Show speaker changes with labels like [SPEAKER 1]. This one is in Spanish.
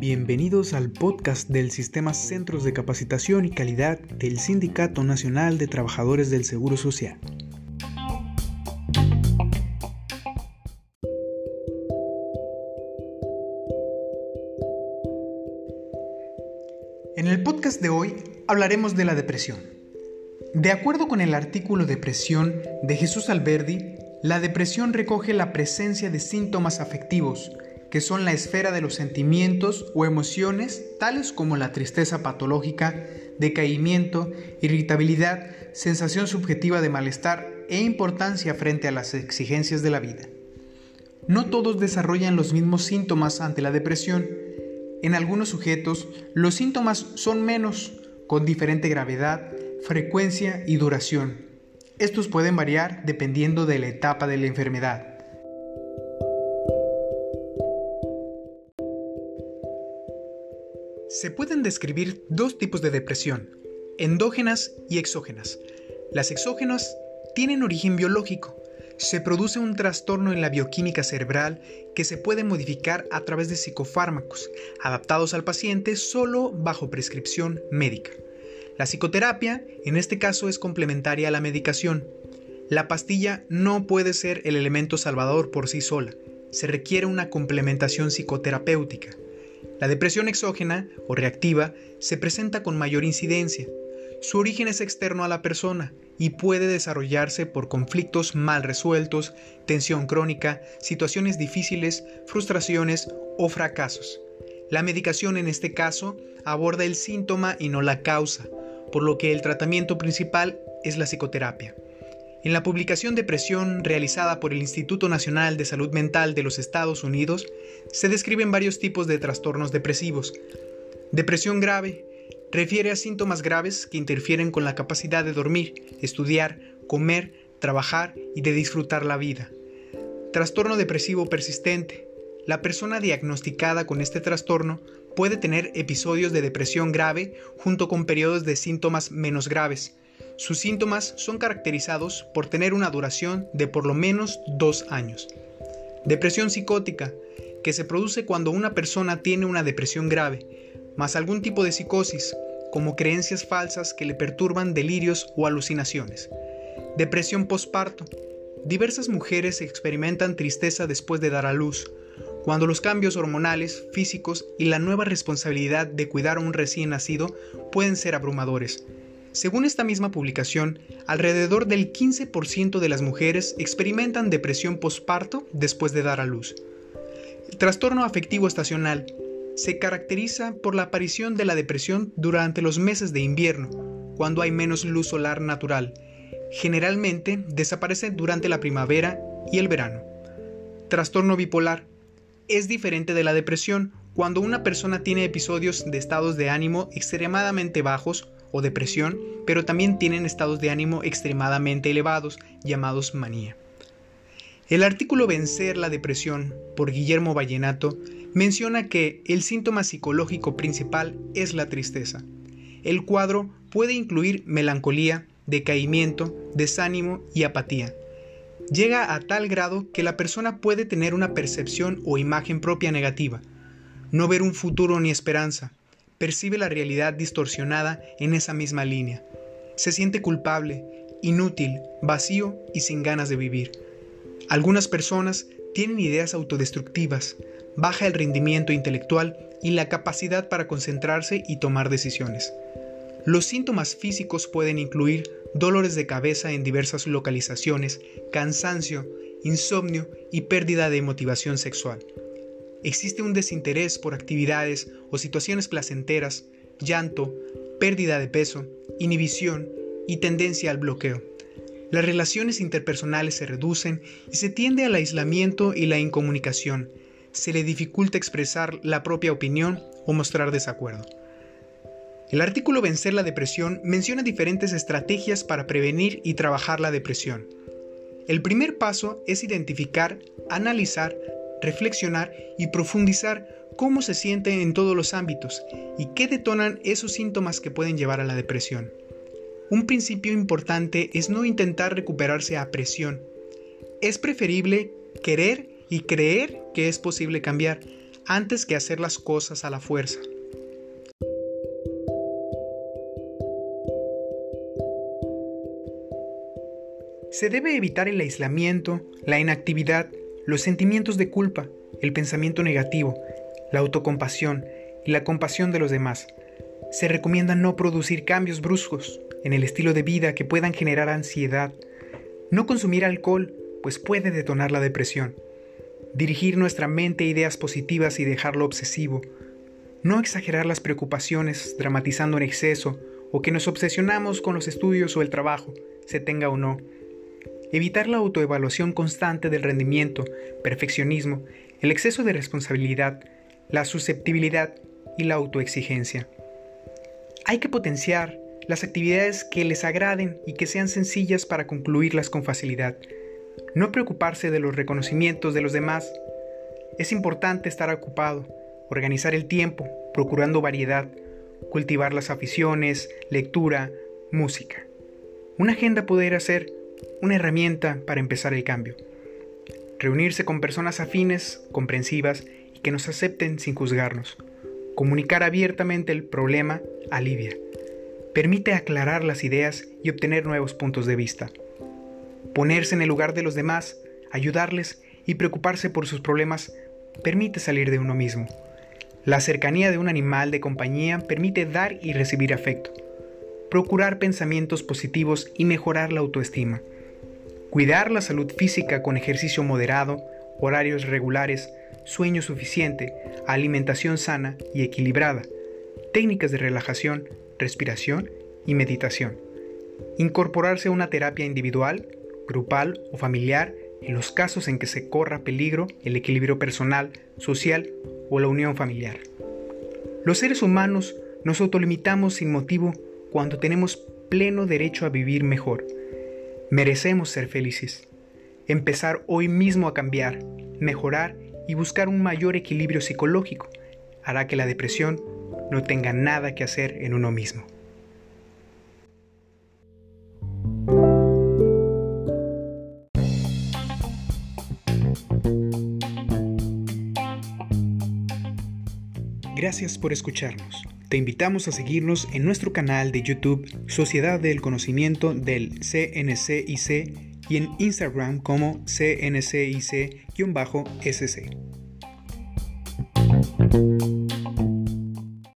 [SPEAKER 1] Bienvenidos al podcast del Sistema Centros de Capacitación y Calidad del Sindicato Nacional de Trabajadores del Seguro Social. En el podcast de hoy hablaremos de la depresión. De acuerdo con el artículo Depresión de Jesús Alberdi, la depresión recoge la presencia de síntomas afectivos, que son la esfera de los sentimientos o emociones tales como la tristeza patológica, decaimiento, irritabilidad, sensación subjetiva de malestar e importancia frente a las exigencias de la vida. No todos desarrollan los mismos síntomas ante la depresión. En algunos sujetos, los síntomas son menos, con diferente gravedad, frecuencia y duración. Estos pueden variar dependiendo de la etapa de la enfermedad. Se pueden describir dos tipos de depresión, endógenas y exógenas. Las exógenas tienen origen biológico. Se produce un trastorno en la bioquímica cerebral que se puede modificar a través de psicofármacos, adaptados al paciente solo bajo prescripción médica. La psicoterapia, en este caso, es complementaria a la medicación. La pastilla no puede ser el elemento salvador por sí sola. Se requiere una complementación psicoterapéutica. La depresión exógena o reactiva se presenta con mayor incidencia. Su origen es externo a la persona y puede desarrollarse por conflictos mal resueltos, tensión crónica, situaciones difíciles, frustraciones o fracasos. La medicación en este caso aborda el síntoma y no la causa, por lo que el tratamiento principal es la psicoterapia. En la publicación Depresión realizada por el Instituto Nacional de Salud Mental de los Estados Unidos, se describen varios tipos de trastornos depresivos. Depresión grave refiere a síntomas graves que interfieren con la capacidad de dormir, estudiar, comer, trabajar y de disfrutar la vida. Trastorno depresivo persistente. La persona diagnosticada con este trastorno puede tener episodios de depresión grave junto con periodos de síntomas menos graves, sus síntomas son caracterizados por tener una duración de por lo menos dos años. Depresión psicótica, que se produce cuando una persona tiene una depresión grave, más algún tipo de psicosis, como creencias falsas que le perturban delirios o alucinaciones. Depresión postparto. Diversas mujeres experimentan tristeza después de dar a luz, cuando los cambios hormonales, físicos y la nueva responsabilidad de cuidar a un recién nacido pueden ser abrumadores. Según esta misma publicación, alrededor del 15% de las mujeres experimentan depresión postparto después de dar a luz. El trastorno afectivo estacional se caracteriza por la aparición de la depresión durante los meses de invierno, cuando hay menos luz solar natural. Generalmente desaparece durante la primavera y el verano. Trastorno bipolar es diferente de la depresión cuando una persona tiene episodios de estados de ánimo extremadamente bajos o depresión, pero también tienen estados de ánimo extremadamente elevados, llamados manía. El artículo Vencer la depresión por Guillermo Vallenato menciona que el síntoma psicológico principal es la tristeza. El cuadro puede incluir melancolía, decaimiento, desánimo y apatía. Llega a tal grado que la persona puede tener una percepción o imagen propia negativa, no ver un futuro ni esperanza, percibe la realidad distorsionada en esa misma línea. Se siente culpable, inútil, vacío y sin ganas de vivir. Algunas personas tienen ideas autodestructivas, baja el rendimiento intelectual y la capacidad para concentrarse y tomar decisiones. Los síntomas físicos pueden incluir dolores de cabeza en diversas localizaciones, cansancio, insomnio y pérdida de motivación sexual. Existe un desinterés por actividades o situaciones placenteras, llanto, pérdida de peso, inhibición y tendencia al bloqueo. Las relaciones interpersonales se reducen y se tiende al aislamiento y la incomunicación. Se le dificulta expresar la propia opinión o mostrar desacuerdo. El artículo Vencer la depresión menciona diferentes estrategias para prevenir y trabajar la depresión. El primer paso es identificar, analizar, reflexionar y profundizar cómo se siente en todos los ámbitos y qué detonan esos síntomas que pueden llevar a la depresión. Un principio importante es no intentar recuperarse a presión. Es preferible querer y creer que es posible cambiar antes que hacer las cosas a la fuerza. Se debe evitar el aislamiento, la inactividad, los sentimientos de culpa, el pensamiento negativo, la autocompasión y la compasión de los demás. Se recomienda no producir cambios bruscos en el estilo de vida que puedan generar ansiedad. No consumir alcohol, pues puede detonar la depresión. Dirigir nuestra mente a ideas positivas y dejarlo obsesivo. No exagerar las preocupaciones dramatizando en exceso o que nos obsesionamos con los estudios o el trabajo, se tenga o no evitar la autoevaluación constante del rendimiento, perfeccionismo, el exceso de responsabilidad, la susceptibilidad y la autoexigencia. Hay que potenciar las actividades que les agraden y que sean sencillas para concluirlas con facilidad. No preocuparse de los reconocimientos de los demás. Es importante estar ocupado, organizar el tiempo, procurando variedad, cultivar las aficiones, lectura, música. Una agenda puede ser una herramienta para empezar el cambio. Reunirse con personas afines, comprensivas y que nos acepten sin juzgarnos. Comunicar abiertamente el problema alivia. Permite aclarar las ideas y obtener nuevos puntos de vista. Ponerse en el lugar de los demás, ayudarles y preocuparse por sus problemas permite salir de uno mismo. La cercanía de un animal de compañía permite dar y recibir afecto procurar pensamientos positivos y mejorar la autoestima. Cuidar la salud física con ejercicio moderado, horarios regulares, sueño suficiente, alimentación sana y equilibrada, técnicas de relajación, respiración y meditación. Incorporarse a una terapia individual, grupal o familiar en los casos en que se corra peligro el equilibrio personal, social o la unión familiar. Los seres humanos nos autolimitamos sin motivo cuando tenemos pleno derecho a vivir mejor. Merecemos ser felices. Empezar hoy mismo a cambiar, mejorar y buscar un mayor equilibrio psicológico hará que la depresión no tenga nada que hacer en uno mismo. Gracias por escucharnos. Te invitamos a seguirnos en nuestro canal de YouTube Sociedad del Conocimiento del CNCIC y en Instagram como CNCIC-SC.